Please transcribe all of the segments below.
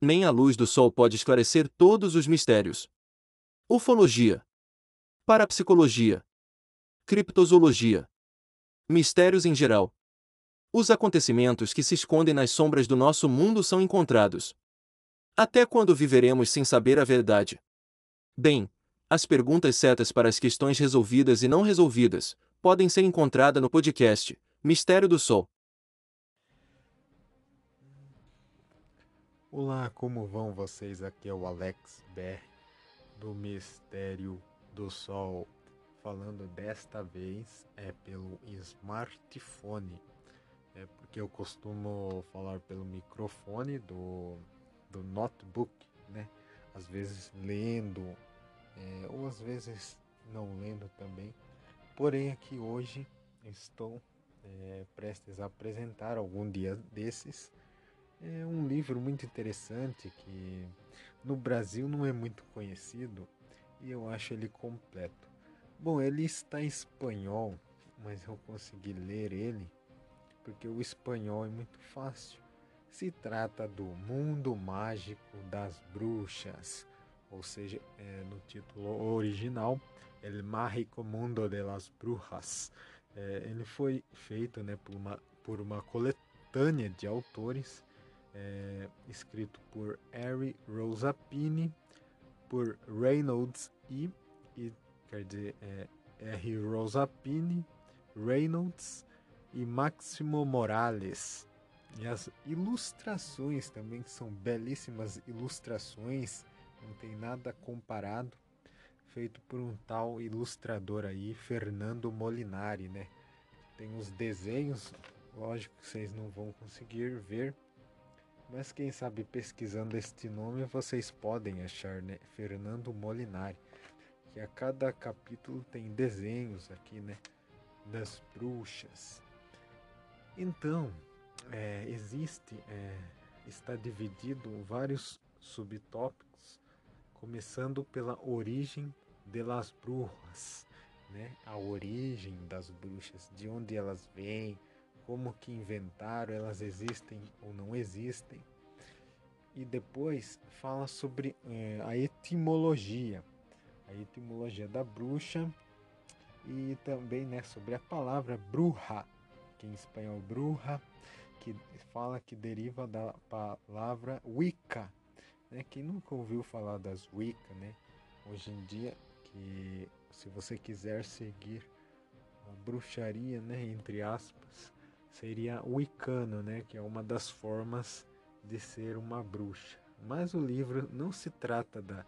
Nem a luz do sol pode esclarecer todos os mistérios. Ufologia. Parapsicologia. Criptozoologia. Mistérios em geral. Os acontecimentos que se escondem nas sombras do nosso mundo são encontrados. Até quando viveremos sem saber a verdade? Bem, as perguntas certas para as questões resolvidas e não resolvidas podem ser encontradas no podcast Mistério do Sol. Olá, como vão vocês? Aqui é o Alex Ber do Mistério do Sol, falando desta vez é pelo smartphone, é porque eu costumo falar pelo microfone do, do notebook, né? Às vezes lendo, é, ou às vezes não lendo também. Porém, aqui hoje estou é, prestes a apresentar algum dia desses é um livro muito interessante que no Brasil não é muito conhecido e eu acho ele completo. Bom, ele está em espanhol, mas eu consegui ler ele porque o espanhol é muito fácil. Se trata do Mundo Mágico das Bruxas, ou seja, é, no título original, El Mágico Mundo de las Brujas. É, ele foi feito né, por, uma, por uma coletânea de autores é, escrito por Harry Rosapini, por Reynolds E, e quer dizer, é, R. Rosapini, Reynolds e Máximo Morales. E as ilustrações também são belíssimas ilustrações, não tem nada comparado, feito por um tal ilustrador aí, Fernando Molinari, né? Tem os desenhos, lógico que vocês não vão conseguir ver, mas quem sabe pesquisando este nome vocês podem achar, né? Fernando Molinari. Que a cada capítulo tem desenhos aqui, né? Das bruxas. Então, é, existe, é, está dividido vários subtópicos, começando pela origem de las brujas, né? A origem das bruxas, de onde elas vêm, como que inventaram, elas existem ou não existem. E depois fala sobre é, a etimologia, a etimologia da bruxa e também né, sobre a palavra bruja, que em espanhol bruja, que fala que deriva da palavra Wicca. Né? Quem nunca ouviu falar das Wicca, né? Hoje em dia, que se você quiser seguir a bruxaria, né, entre aspas, seria Wicano, né, que é uma das formas de ser uma bruxa. Mas o livro não se trata da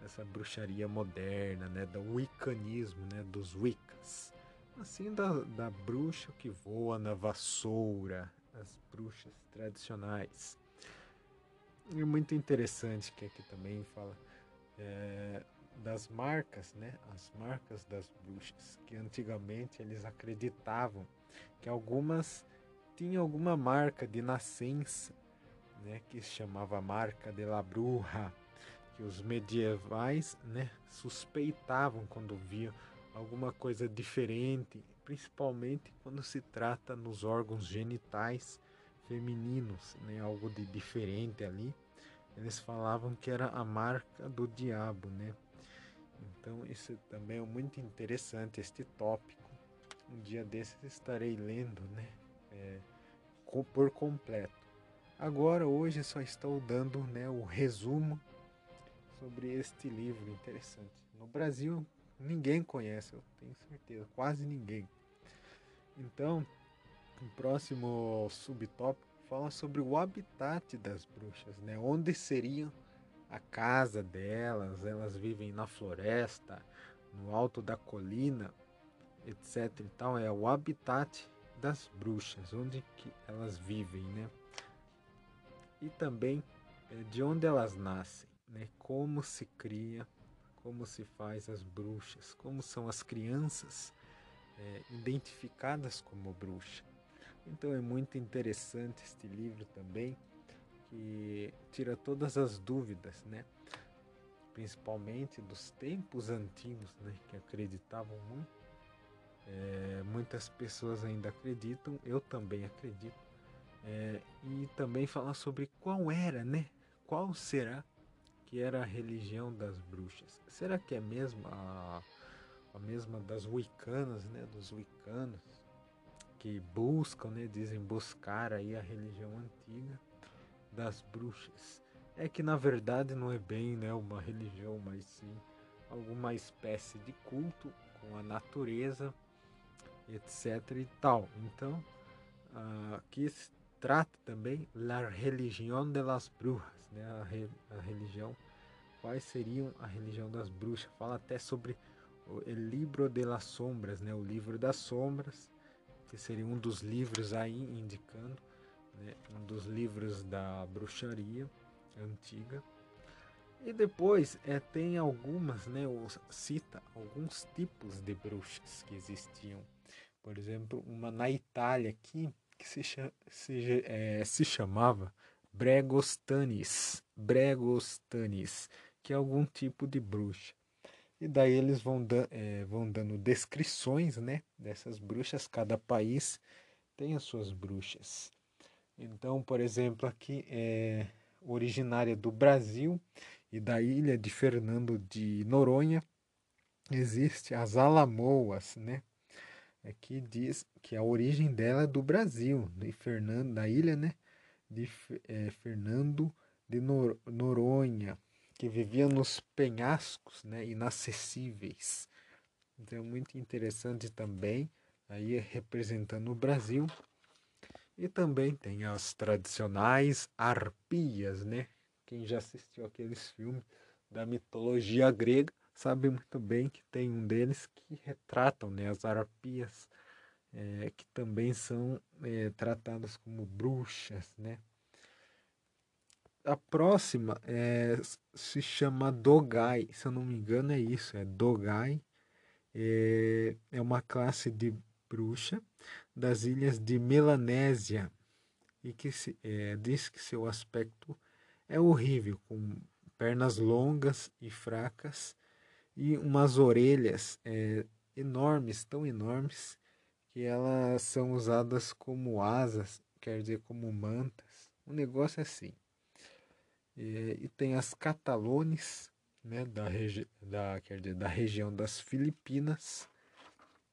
dessa bruxaria moderna, né, do wiccanismo, né, dos wiccas, assim da, da bruxa que voa na vassoura, as bruxas tradicionais. E muito interessante que aqui também fala é, das marcas, né, as marcas das bruxas, que antigamente eles acreditavam que algumas tinham alguma marca de nascença, né, que se chamava marca de la bruja, que os medievais, né, suspeitavam quando viam alguma coisa diferente, principalmente quando se trata nos órgãos genitais femininos, né, algo de diferente ali. Eles falavam que era a marca do diabo, né? Então isso também é muito interessante este tópico. Um dia desses estarei lendo, né? É, por completo. Agora, hoje, só estou dando né, o resumo sobre este livro interessante. No Brasil, ninguém conhece, eu tenho certeza, quase ninguém. Então, o próximo subtópico fala sobre o habitat das bruxas, né? Onde seriam a casa delas, elas vivem na floresta, no alto da colina, etc. Então é o habitat das bruxas, onde que elas vivem, né? E também é, de onde elas nascem, né? Como se cria, como se faz as bruxas, como são as crianças é, identificadas como bruxa. Então é muito interessante este livro também, que tira todas as dúvidas, né? Principalmente dos tempos antigos, né? Que acreditavam muito é, muitas pessoas ainda acreditam, eu também acredito. É, e também falar sobre qual era, né? qual será que era a religião das bruxas? Será que é mesmo a, a mesma das wicanas, né, dos wicanos, que buscam, né, dizem buscar aí a religião antiga das bruxas? É que na verdade não é bem, né, uma religião, mas sim alguma espécie de culto com a natureza, etc e tal. Então, aqui se trata também la religião de las brujas, né? A, re, a, religião, quais seriam a religião das bruxas? Fala até sobre o livro de las sombras, né? O livro das sombras, que seria um dos livros aí indicando, né? um dos livros da bruxaria antiga. E depois é, tem algumas, né, cita alguns tipos de bruxas que existiam. Por exemplo, uma na Itália aqui que se, se, é, se chamava Bregostanis, Bregostanis, que é algum tipo de bruxa. E daí eles vão, da, é, vão dando descrições né, dessas bruxas, cada país tem as suas bruxas. Então, por exemplo, aqui é originária do Brasil e da ilha de Fernando de Noronha, existe as Alamoas, né? É diz que a origem dela é do Brasil, de Fernando, da ilha, né? De é, Fernando de Nor Noronha, que vivia nos penhascos, né? Inacessíveis. Então, é muito interessante também, aí representando o Brasil. E também tem as tradicionais arpias, né? Quem já assistiu aqueles filmes da mitologia grega sabe muito bem que tem um deles que retratam né, as arpias, é, que também são é, tratadas como bruxas. Né? A próxima é, se chama Dogai, se eu não me engano é isso, é Dogai. É, é uma classe de bruxa das ilhas de Melanésia e que se, é, diz que seu aspecto é horrível, com pernas longas e fracas e umas orelhas é, enormes, tão enormes, que elas são usadas como asas, quer dizer, como mantas. Um negócio assim. E, e tem as catalones, né, da, regi da, quer dizer, da região das Filipinas,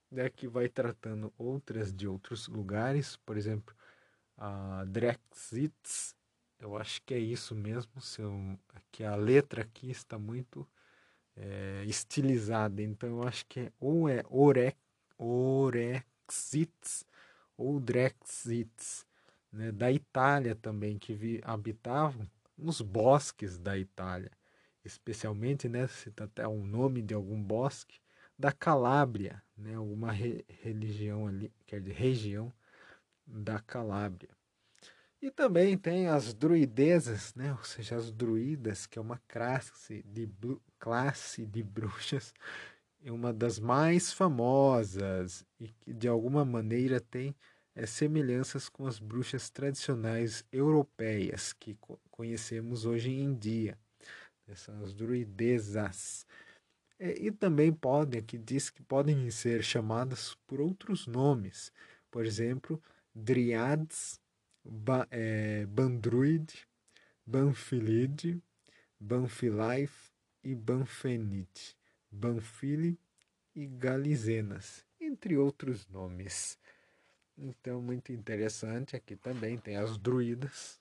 né, que vai tratando outras de outros lugares, por exemplo, a Drexits, eu acho que é isso mesmo, seu, que a letra aqui está muito é, estilizada. Então eu acho que é, ou é ore, Orexits ou Drexits, né, da Itália também, que vi, habitavam nos bosques da Itália, especialmente, né, cita até o nome de algum bosque, da Calábria, né, alguma re, religião ali, quer dizer, região da Calábria. E também tem as druidezas, né? ou seja, as druidas, que é uma classe de, classe de bruxas, uma das mais famosas e que de alguma maneira tem é, semelhanças com as bruxas tradicionais europeias que co conhecemos hoje em dia. Essas druidezas. É, e também podem, aqui diz que podem ser chamadas por outros nomes. Por exemplo, driads ba, é, Bandruid, Banfilide, Banfilife e Banfenite, Banfili e Galizenas, entre outros nomes. Então, muito interessante. Aqui também tem as druidas.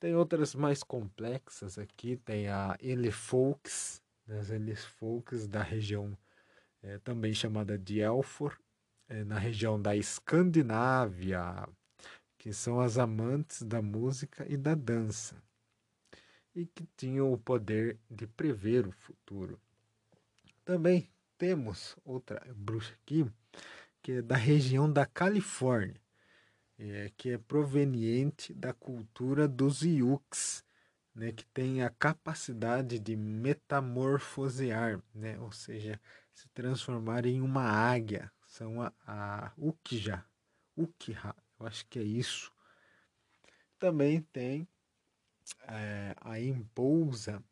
Tem outras mais complexas aqui. Tem a Elefolks, né, as Elefolks da região é, também chamada de Elfor, é, na região da Escandinávia, que são as amantes da música e da dança, e que tinham o poder de prever o futuro. Também temos outra bruxa aqui, que é da região da Califórnia, é, que é proveniente da cultura dos Yuks, né, que tem a capacidade de metamorfosear, né, ou seja, se transformar em uma águia. São a, a Ukja, Ukja, eu acho que é isso. Também tem é, a Impousa.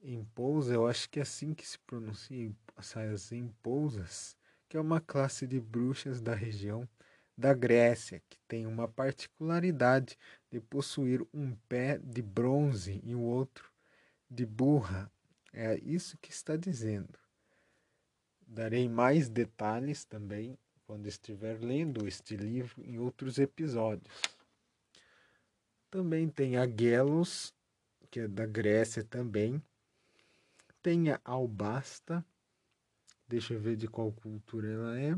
Impousa, eu acho que é assim que se pronuncia, essas Impousas, que é uma classe de bruxas da região da Grécia, que tem uma particularidade de possuir um pé de bronze e o outro de burra. É isso que está dizendo. Darei mais detalhes também quando estiver lendo este livro em outros episódios. Também tem a Gelos, que é da Grécia também. Tem a Albasta, deixa eu ver de qual cultura ela é,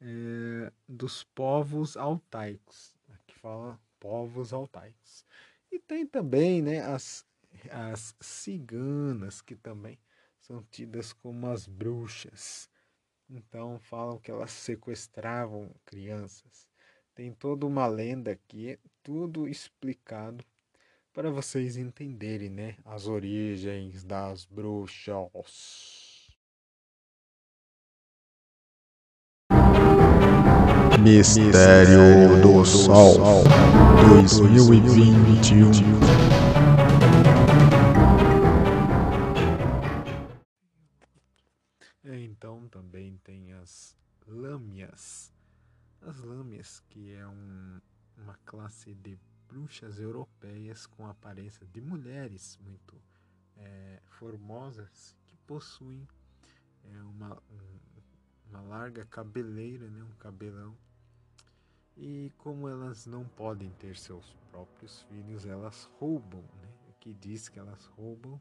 é dos povos altaicos. Aqui fala povos altaicos. E tem também né, as, as ciganas, que também são tidas como as bruxas. Então falam que elas sequestravam crianças. Tem toda uma lenda aqui, tudo explicado para vocês entenderem, né, as origens das bruxas. Mistério do Sol 2021 Então também tem as lâmias as lâmias, que é um, uma classe de bruxas europeias com aparência de mulheres muito é, formosas que possuem é, uma, um, uma larga cabeleira, né, um cabelão. E como elas não podem ter seus próprios filhos, elas roubam, né? Aqui diz que elas roubam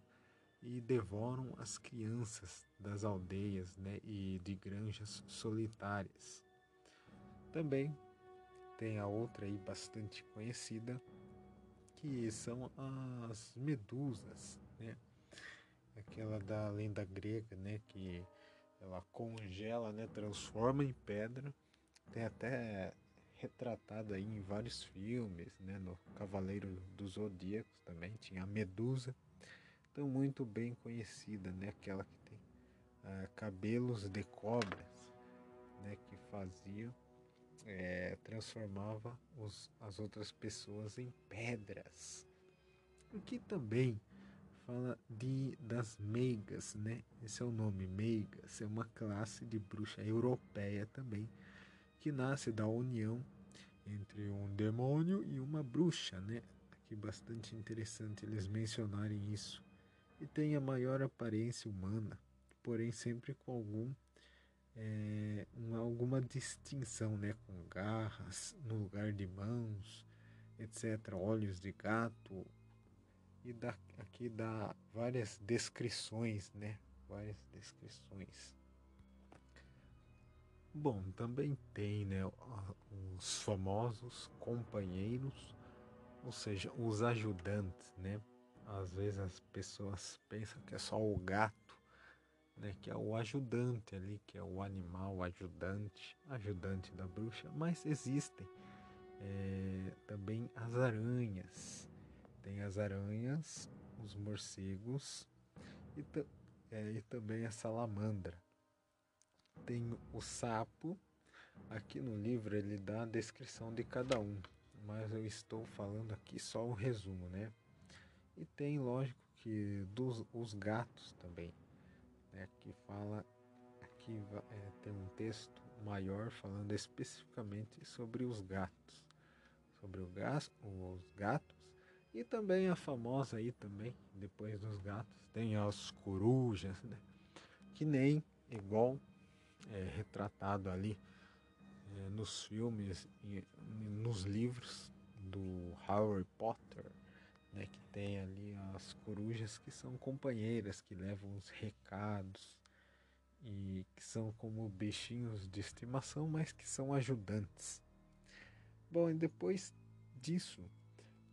e devoram as crianças das aldeias né, e de granjas solitárias. Também tem a outra aí bastante conhecida, que são as medusas, né? Aquela da lenda grega, né? Que ela congela, né? Transforma em pedra. Tem até retratado aí em vários filmes, né? No Cavaleiro dos Zodíacos também tinha a Medusa, então muito bem conhecida, né? Aquela que tem uh, cabelos de cobras, né? Que faziam é, transformava os, as outras pessoas em pedras. O que também fala de das meigas, né? Esse é o nome, meigas, é uma classe de bruxa europeia também, que nasce da união entre um demônio e uma bruxa, né? Aqui bastante interessante eles mencionarem isso. E tem a maior aparência humana, porém sempre com algum é, uma, alguma distinção né, com garras no lugar de mãos, etc. Olhos de gato. E dá, aqui dá várias descrições, né? Várias descrições. Bom, também tem né, os famosos companheiros, ou seja, os ajudantes, né? Às vezes as pessoas pensam que é só o gato né, que é o ajudante ali, que é o animal ajudante, ajudante da bruxa, mas existem é, também as aranhas. Tem as aranhas, os morcegos e, é, e também a salamandra. Tem o sapo. Aqui no livro ele dá a descrição de cada um, mas eu estou falando aqui só o resumo, né? E tem, lógico, que dos os gatos também né, que fala aqui é, tem um texto maior falando especificamente sobre os gatos, sobre o gas, os gatos e também a famosa aí também depois dos gatos tem as corujas, né, que nem igual é, retratado ali é, nos filmes e nos livros do Harry Potter né, que tem ali as corujas que são companheiras, que levam os recados e que são como bichinhos de estimação, mas que são ajudantes. Bom, e depois disso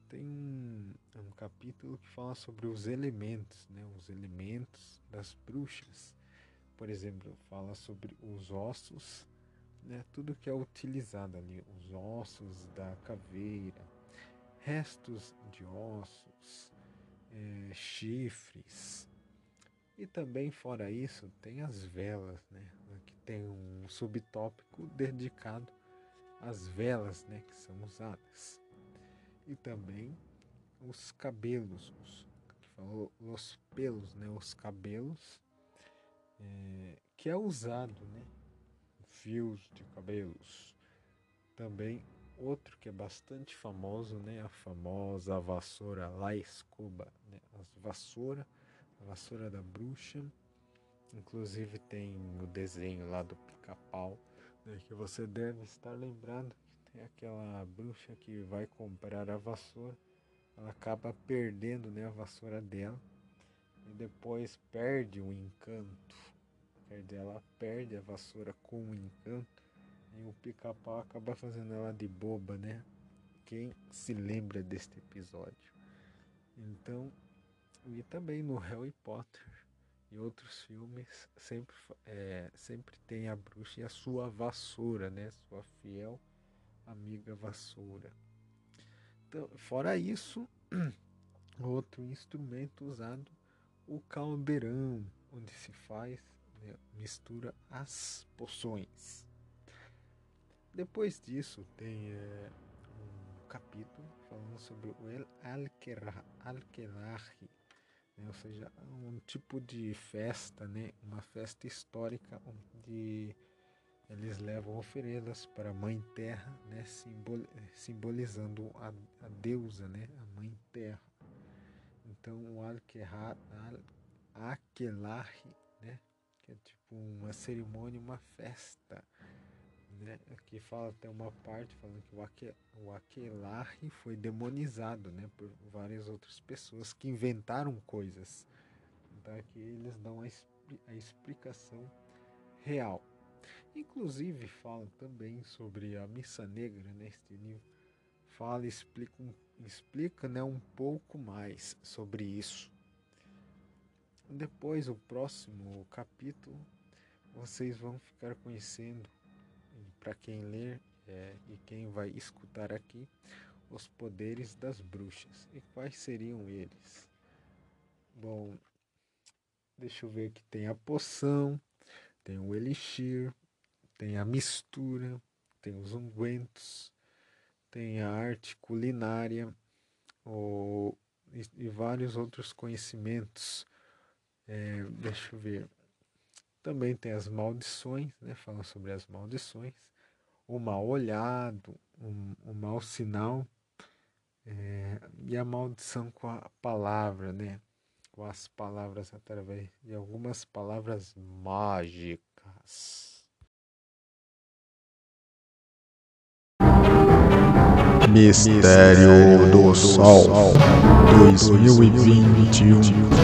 tem um, um capítulo que fala sobre os elementos, né, os elementos das bruxas. Por exemplo, fala sobre os ossos, né, tudo que é utilizado ali, os ossos da caveira, restos de ossos, é, chifres. E também, fora isso, tem as velas, né? Aqui tem um subtópico dedicado às velas né, que são usadas. E também os cabelos, os, que falou, os pelos, né, os cabelos, é, que é usado, né? Fios de cabelos Também outro que é bastante famoso, né? A famosa vassoura La Escoba, né? As vassoura, a vassoura da bruxa. Inclusive tem o desenho lá do pica-pau, né? que você deve estar lembrando que tem aquela bruxa que vai comprar a vassoura, ela acaba perdendo, né, a vassoura dela e depois perde o encanto. Quer dizer, ela perde a vassoura com o encanto e o pica-pau acaba fazendo ela de boba, né? Quem se lembra deste episódio? Então, e também no Harry Potter e outros filmes sempre, é, sempre tem a bruxa e a sua vassoura, né? Sua fiel amiga vassoura. Então, fora isso, outro instrumento usado, o caldeirão, onde se faz, né, mistura as poções. Depois disso, tem é, um capítulo falando sobre o El Alquelarre, né? ou seja, um tipo de festa, né? uma festa histórica onde eles levam oferendas para a Mãe Terra, né? Simbol, simbolizando a, a, deusa, né? a Mãe Terra. Então, o Alquelarre, né? que é tipo uma cerimônia, uma festa né? Aqui fala até uma parte falando que o, Aque, o Aquelarre foi demonizado, né? Por várias outras pessoas que inventaram coisas. Então aqui eles dão a, a explicação real. Inclusive fala também sobre a missa negra neste livro. Fala, explica, explica né, um pouco mais sobre isso. Depois, o próximo capítulo, vocês vão ficar conhecendo para quem ler é, e quem vai escutar aqui os poderes das bruxas. E quais seriam eles? Bom, deixa eu ver aqui. Tem a poção, tem o elixir, tem a mistura, tem os ungüentos, tem a arte culinária ou, e, e vários outros conhecimentos. É, deixa eu ver. Também tem as maldições, né? Falam sobre as maldições o mal olhado, um, um mau sinal é, e a maldição com a palavra, né? Com as palavras através de algumas palavras mágicas. Mistério do Sol 2021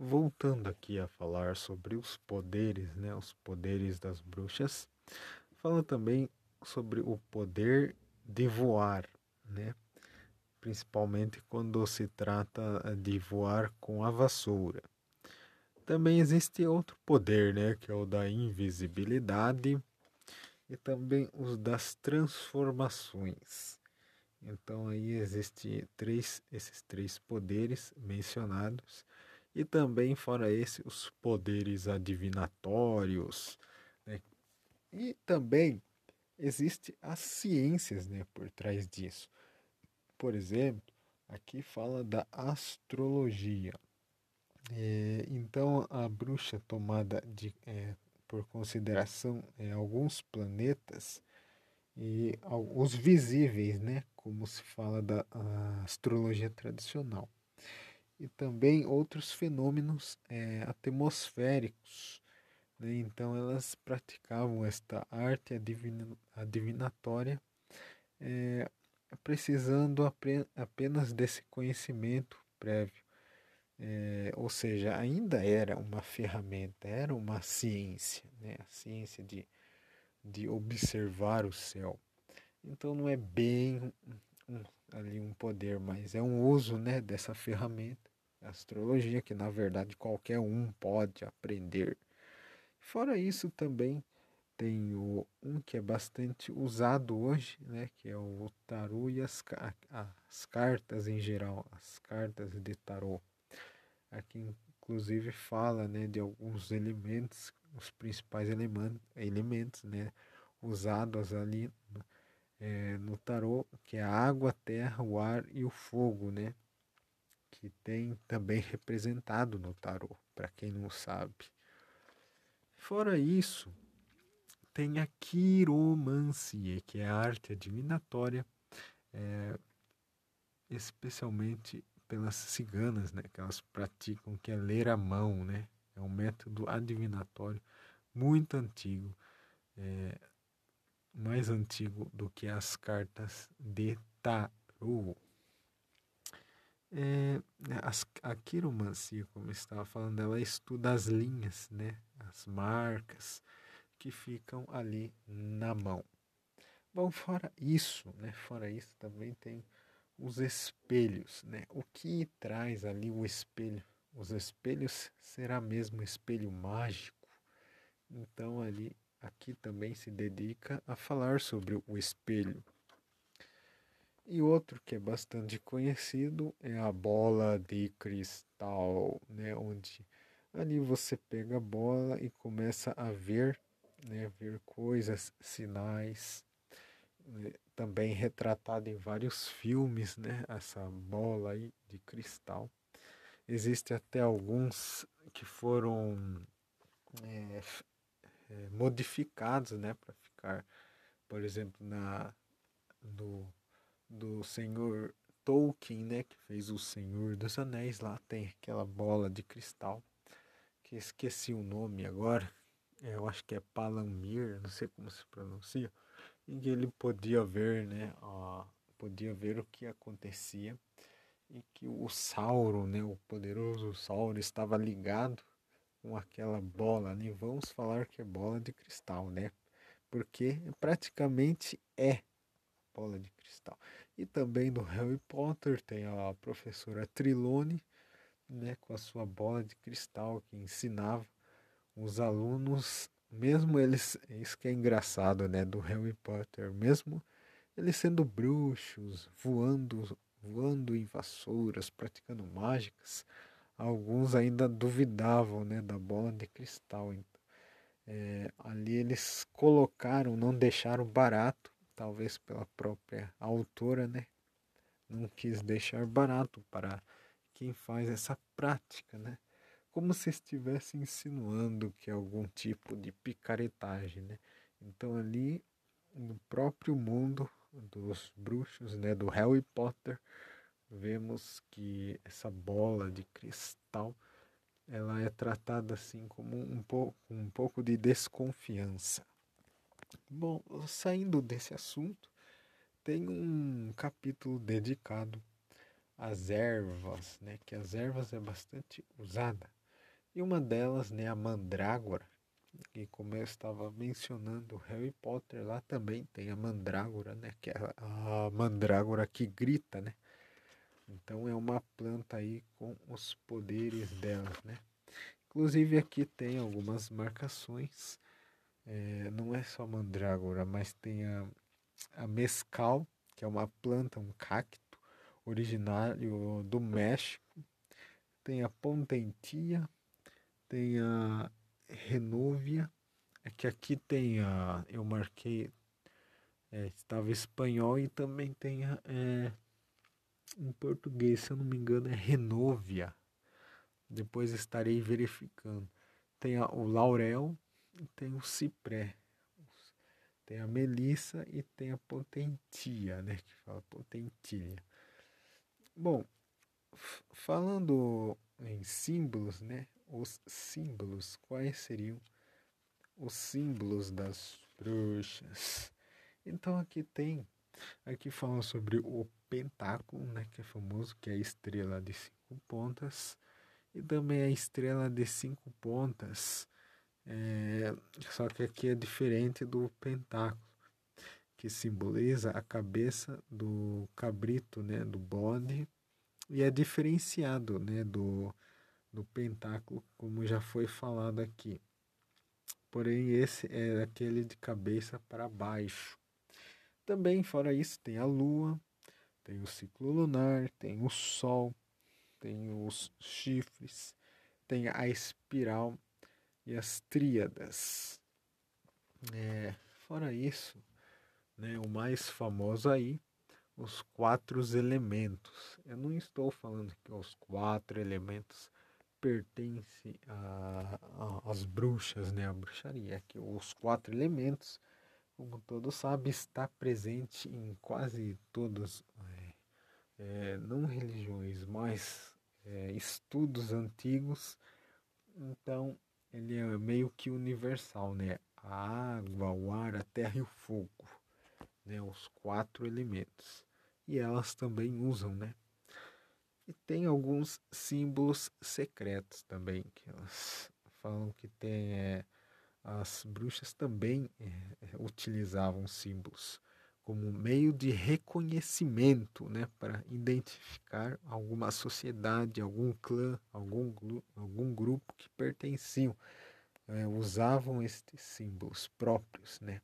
Voltando aqui a falar sobre os poderes, né, os poderes das bruxas, fala também sobre o poder de voar, né? principalmente quando se trata eh, de voar com a vassoura. Também existe outro poder, né, que é o da invisibilidade e também os das transformações. Então aí existe três esses três poderes mencionados e também fora esse os poderes adivinatórios, né? E também existe as ciências né, por trás disso. Por exemplo, aqui fala da astrologia. É, então, a bruxa tomada de, é, por consideração é, alguns planetas e os visíveis, né, como se fala da astrologia tradicional, e também outros fenômenos é, atmosféricos né? Então elas praticavam esta arte adivinatória, é, precisando apenas desse conhecimento prévio. É, ou seja, ainda era uma ferramenta, era uma ciência, né? a ciência de, de observar o céu. Então não é bem um, ali um poder, mas é um uso né, dessa ferramenta, astrologia, que na verdade qualquer um pode aprender Fora isso, também tem o, um que é bastante usado hoje, né, que é o tarô e as, as cartas em geral, as cartas de tarô. Aqui inclusive fala né, de alguns elementos, os principais elementos, elementos né, usados ali é, no tarô, que é a água, a terra, o ar e o fogo, né? Que tem também representado no tarô, para quem não sabe. Fora isso, tem a quiromancia, que é a arte adivinatória, é, especialmente pelas ciganas, né, que elas praticam, que é ler a mão, né, é um método adivinatório muito antigo, é, mais antigo do que as cartas de tarô. É, as, a quiromancia, como eu estava falando, ela estuda as linhas, né, as marcas, que ficam ali na mão. Bom, fora isso, né? Fora isso também tem os espelhos, né? O que traz ali o espelho? Os espelhos será mesmo espelho mágico. Então ali aqui também se dedica a falar sobre o espelho. E outro que é bastante conhecido é a bola de cristal, né, onde ali você pega a bola e começa a ver né, ver coisas, sinais, né, também retratado em vários filmes, né, essa bola aí de cristal. Existem até alguns que foram é, é, modificados, né, para ficar, por exemplo, na do, do Senhor Tolkien, né, que fez o Senhor dos Anéis, lá tem aquela bola de cristal, que esqueci o nome agora, é, eu acho que é Palamir, não sei como se pronuncia, em que ele podia ver, né, ó, podia ver o que acontecia e que o Sauron, né, o poderoso Sauron estava ligado com aquela bola ali, vamos falar que é bola de cristal, né? Porque praticamente é bola de cristal. E também do Harry Potter tem a professora Trilone, né, com a sua bola de cristal que ensinava os alunos, mesmo eles, isso que é engraçado, né, do Harry Potter, mesmo eles sendo bruxos, voando, voando em vassouras, praticando mágicas, alguns ainda duvidavam, né, da bola de cristal. Então, é, ali eles colocaram, não deixaram barato, talvez pela própria autora, né, não quis deixar barato para quem faz essa prática, né? como se estivesse insinuando que é algum tipo de picaretagem, né? Então ali no próprio mundo dos bruxos, né, do Harry Potter, vemos que essa bola de cristal ela é tratada assim como um pouco, um pouco de desconfiança. Bom, saindo desse assunto, tem um capítulo dedicado às ervas, né? Que as ervas é bastante usada e uma delas, né, a mandrágora, e como eu estava mencionando, Harry Potter lá também tem a mandrágora, né, que é a mandrágora que grita, né? Então é uma planta aí com os poderes dela, né? Inclusive aqui tem algumas marcações. É, não é só mandrágora, mas tem a, a mescal, que é uma planta, um cacto originário do México. Tem a pontentia, tem a Renovia, é que aqui tem a, eu marquei, é, estava espanhol e também tem a, é, em português, se eu não me engano, é Renovia. Depois estarei verificando. Tem a, o laurel tem o cipré. Tem a melissa e tem a potentia, né? Que fala potentilha. Bom, falando em símbolos, né? os símbolos. Quais seriam os símbolos das bruxas? Então aqui tem, aqui falam sobre o pentáculo, né, que é famoso, que é a estrela de cinco pontas, e também a estrela de cinco pontas, é, só que aqui é diferente do pentáculo, que simboliza a cabeça do cabrito, né, do bode, e é diferenciado, né, do do pentáculo, como já foi falado aqui. porém esse é aquele de cabeça para baixo. Também, fora isso, tem a Lua, tem o ciclo lunar, tem o Sol, tem os chifres, tem a espiral e as tríadas. É, fora isso, né, o mais famoso aí, os quatro elementos. Eu não estou falando que os quatro elementos pertencem às bruxas, né, a bruxaria, é que os quatro elementos, como todos sabem, está presente em quase todas, é, é, não religiões, mas é, estudos antigos. Então, ele é meio que universal, né? A água, o ar, a terra e o fogo, né? Os quatro elementos. E elas também usam, né? E tem alguns símbolos secretos também, que elas falam que tem. É, as bruxas também é, utilizavam símbolos como meio de reconhecimento, né, para identificar alguma sociedade, algum clã, algum, algum grupo que pertenciam, é, usavam estes símbolos próprios, né.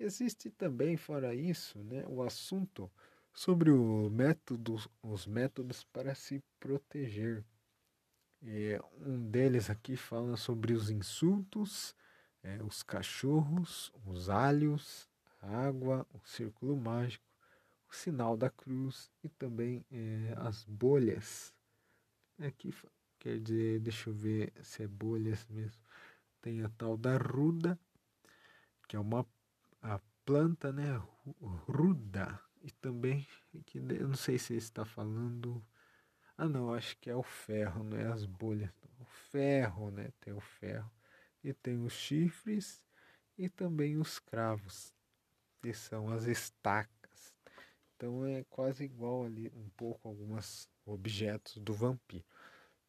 Existe também, fora isso, né, o assunto sobre o método, os métodos para se proteger. É, um deles aqui fala sobre os insultos, é, os cachorros, os alhos, água, o círculo mágico, o sinal da cruz e também é, as bolhas. Aqui quer dizer, deixa eu ver se é bolhas mesmo. Tem a tal da ruda, que é uma a planta, né? Ruda. E também, que eu não sei se está falando. Ah, não, acho que é o ferro, não é as bolhas. O ferro, né? Tem o ferro. E tem os chifres e também os cravos que são as estacas. Então é quase igual ali um pouco alguns objetos do vampiro,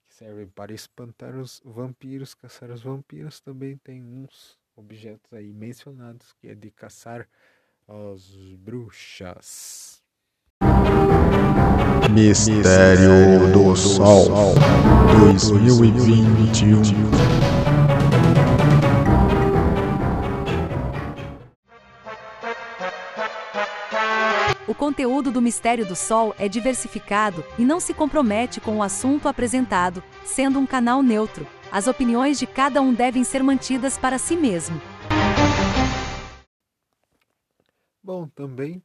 que servem para espantar os vampiros, caçar os vampiros. Também tem uns objetos aí mencionados que é de caçar as bruxas. Mistério do Sol 2021 O conteúdo do Mistério do Sol é diversificado e não se compromete com o assunto apresentado, sendo um canal neutro. As opiniões de cada um devem ser mantidas para si mesmo. Bom, também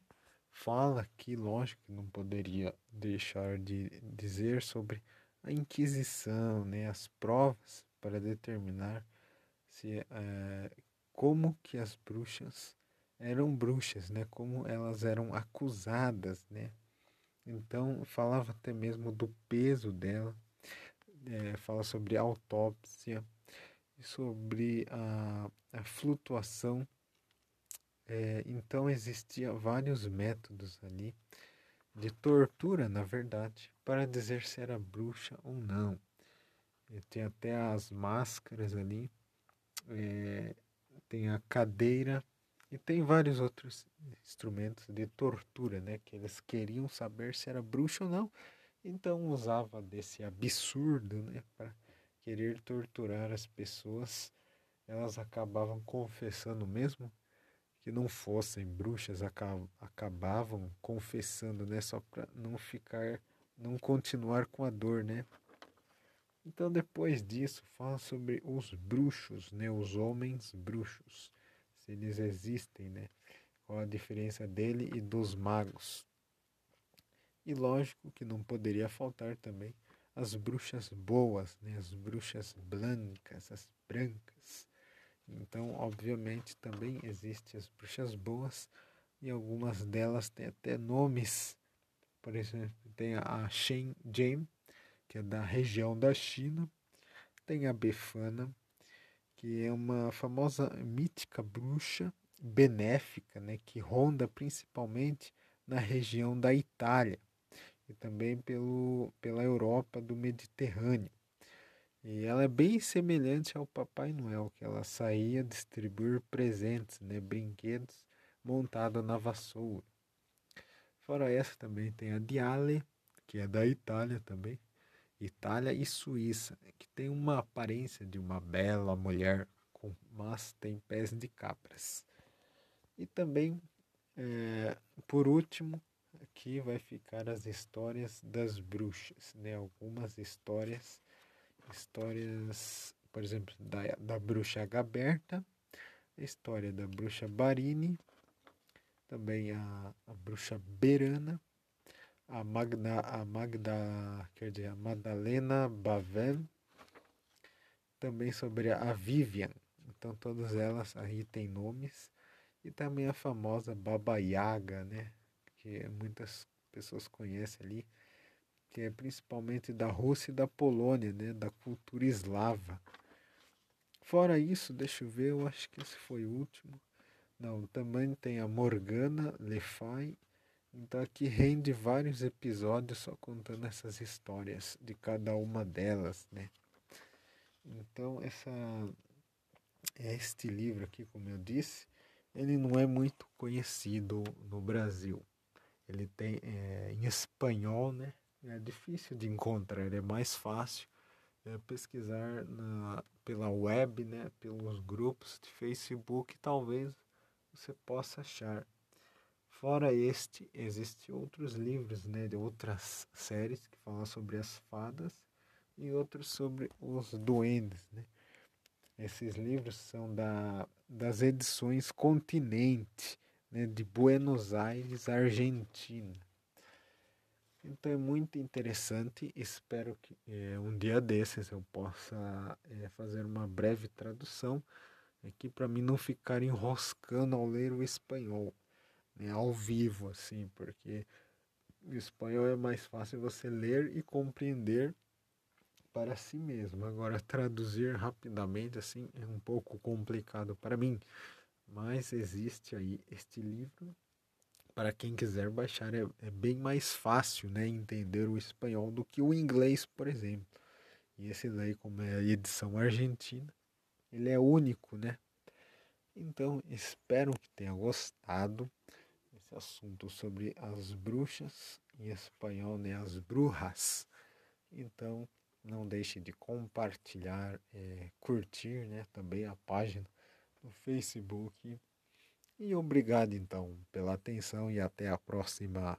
fala que, lógico, não poderia deixar de dizer sobre a Inquisição, né, as provas para determinar se é, como que as bruxas eram bruxas, né? Como elas eram acusadas, né? Então falava até mesmo do peso dela, é, fala sobre autópsia sobre a, a flutuação. É, então existia vários métodos ali de tortura, na verdade, para dizer se era bruxa ou não. Tem até as máscaras ali, é, tem a cadeira e tem vários outros instrumentos de tortura, né? Que eles queriam saber se era bruxo ou não. Então usava desse absurdo, né? Para querer torturar as pessoas. Elas acabavam confessando mesmo que não fossem bruxas, acabavam confessando, né? Só para não ficar, não continuar com a dor, né? Então depois disso fala sobre os bruxos, né? Os homens bruxos eles existem, né? Qual a diferença dele e dos magos? E lógico que não poderia faltar também as bruxas boas, né? As bruxas brancas, as brancas. Então, obviamente, também existem as bruxas boas e algumas delas têm até nomes. Por exemplo, tem a Shen Jane, que é da região da China. Tem a Befana, que é uma famosa mítica bruxa benéfica, né, que ronda principalmente na região da Itália e também pelo, pela Europa do Mediterrâneo. E ela é bem semelhante ao Papai Noel, que ela saía distribuir presentes, né, brinquedos, montada na vassoura. Fora essa também tem a Diale, que é da Itália também, Itália e Suíça, que tem uma aparência de uma bela mulher mas tem pés de cabras. E também, é, por último, aqui vai ficar as histórias das bruxas, né? Algumas histórias, histórias, por exemplo, da, da bruxa Gaberta, a história da bruxa Barini, também a, a bruxa Berana, a Magda, a Magda, quer dizer, a Madalena Bavel, também sobre a Vivian. Então todas elas aí têm nomes e também a famosa Baba Yaga, né, que muitas pessoas conhecem ali, que é principalmente da Rússia e da Polônia, né, da cultura eslava. Fora isso, deixa eu ver, eu acho que esse foi o último. Não, também tem a Morgana Le Fay então aqui rende vários episódios só contando essas histórias de cada uma delas, né? Então essa este livro aqui, como eu disse, ele não é muito conhecido no Brasil. Ele tem é, em espanhol, né? É difícil de encontrar, ele é mais fácil é, pesquisar na, pela web, né? Pelos grupos de Facebook, talvez você possa achar. Fora este, existem outros livros, né, de outras séries que falam sobre as fadas e outros sobre os duendes, né? Esses livros são da, das edições Continente, né, de Buenos Aires, Argentina. Então é muito interessante. Espero que é, um dia desses eu possa é, fazer uma breve tradução aqui para mim não ficar enroscando ao ler o espanhol né, ao vivo, assim, porque o espanhol é mais fácil você ler e compreender para si mesmo. Agora, traduzir rapidamente, assim, é um pouco complicado para mim. Mas existe aí este livro. Para quem quiser baixar, é, é bem mais fácil né, entender o espanhol do que o inglês, por exemplo. E esse daí, como é a edição argentina, ele é único, né? Então, espero que tenha gostado esse assunto sobre as bruxas, em espanhol, né, as brujas. Então, não deixe de compartilhar, é, curtir né, também a página no Facebook. E obrigado então pela atenção e até a próxima.